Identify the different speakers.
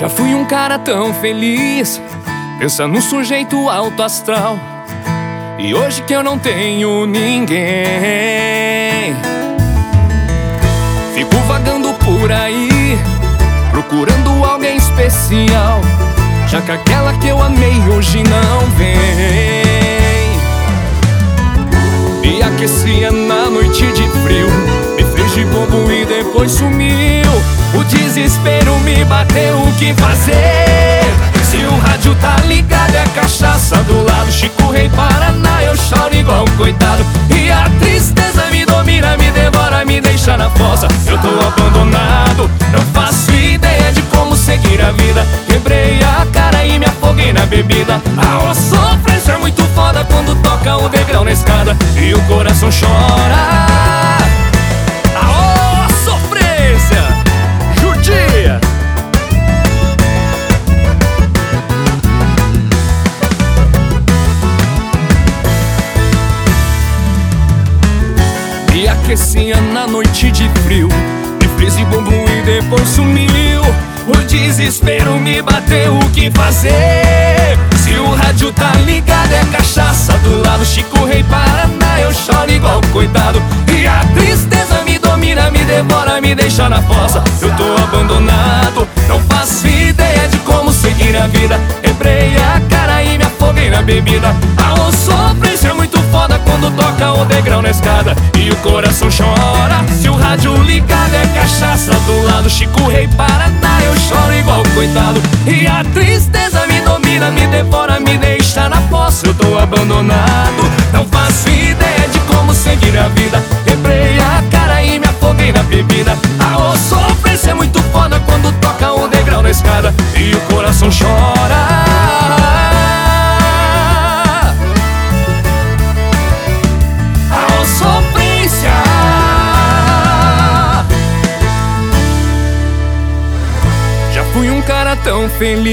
Speaker 1: Já fui um cara tão feliz, pensa num sujeito alto astral. E hoje que eu não tenho ninguém, fico vagando por aí, procurando alguém especial. Já que aquela que eu amei hoje não vem. Me aquecia na noite de frio, me fez de bobo e depois sumiu. O desespero me bateu, o que fazer? Se o rádio tá ligado, é cachaça do lado. Chico Rei Paraná, eu choro igual um coitado. E a tristeza me domina, me devora, me deixa na fossa. Eu tô abandonado, não faço ideia de como seguir a vida. Quebrei a cara e me afoguei na bebida. A sofrência é muito foda quando toca o degrau na escada. E o coração chora aquecia na noite de frio. Me fez de bumbum e depois sumiu. O desespero me bateu, o que fazer? Se o rádio tá ligado é cachaça do lado. Chico Rei Paraná, eu choro igual coitado. E a tristeza me domina, me devora, me deixa na fossa. Eu tô abandonado, não faço ideia de como seguir a vida. Quebrei a cara e me afoguei na bebida. A sofrência é muito foda quando toca o degrau na escada. E o coração chora. Se o rádio ligado é cachaça Do lado Chico Rei Paraná Eu choro igual coitado. E a tristeza me domina, me devora, me deixa na poça Eu tô abandonado. Não faço ideia fui um cara tão feliz.